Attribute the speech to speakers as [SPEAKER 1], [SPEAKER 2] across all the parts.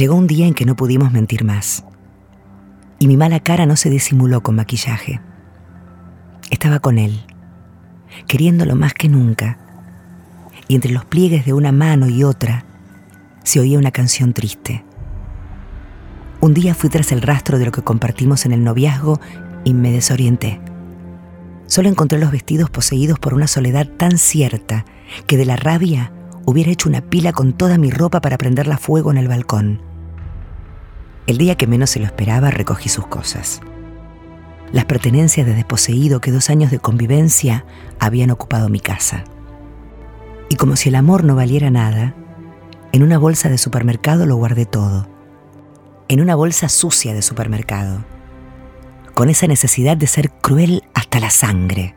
[SPEAKER 1] Llegó un día en que no pudimos mentir más. Y mi mala cara no se disimuló con maquillaje. Estaba con él, queriéndolo más que nunca. Y entre los pliegues de una mano y otra se oía una canción triste. Un día fui tras el rastro de lo que compartimos en el noviazgo y me desorienté. Solo encontré los vestidos poseídos por una soledad tan cierta que de la rabia hubiera hecho una pila con toda mi ropa para prenderla fuego en el balcón. El día que menos se lo esperaba recogí sus cosas. Las pertenencias de desposeído que dos años de convivencia habían ocupado mi casa. Y como si el amor no valiera nada, en una bolsa de supermercado lo guardé todo. En una bolsa sucia de supermercado. Con esa necesidad de ser cruel hasta la sangre.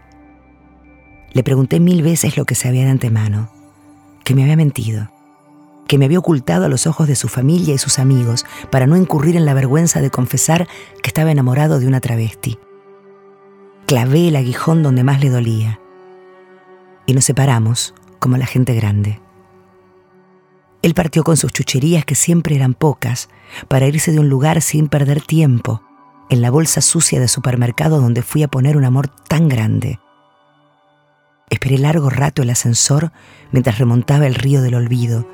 [SPEAKER 1] Le pregunté mil veces lo que sabía de antemano que me había mentido, que me había ocultado a los ojos de su familia y sus amigos para no incurrir en la vergüenza de confesar que estaba enamorado de una travesti. Clavé el aguijón donde más le dolía y nos separamos como la gente grande. Él partió con sus chucherías, que siempre eran pocas, para irse de un lugar sin perder tiempo, en la bolsa sucia de supermercado donde fui a poner un amor tan grande Esperé largo rato el ascensor mientras remontaba el río del olvido,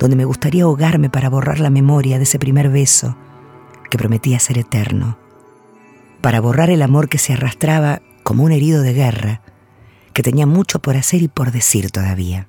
[SPEAKER 1] donde me gustaría ahogarme para borrar la memoria de ese primer beso que prometía ser eterno, para borrar el amor que se arrastraba como un herido de guerra, que tenía mucho por hacer y por decir todavía.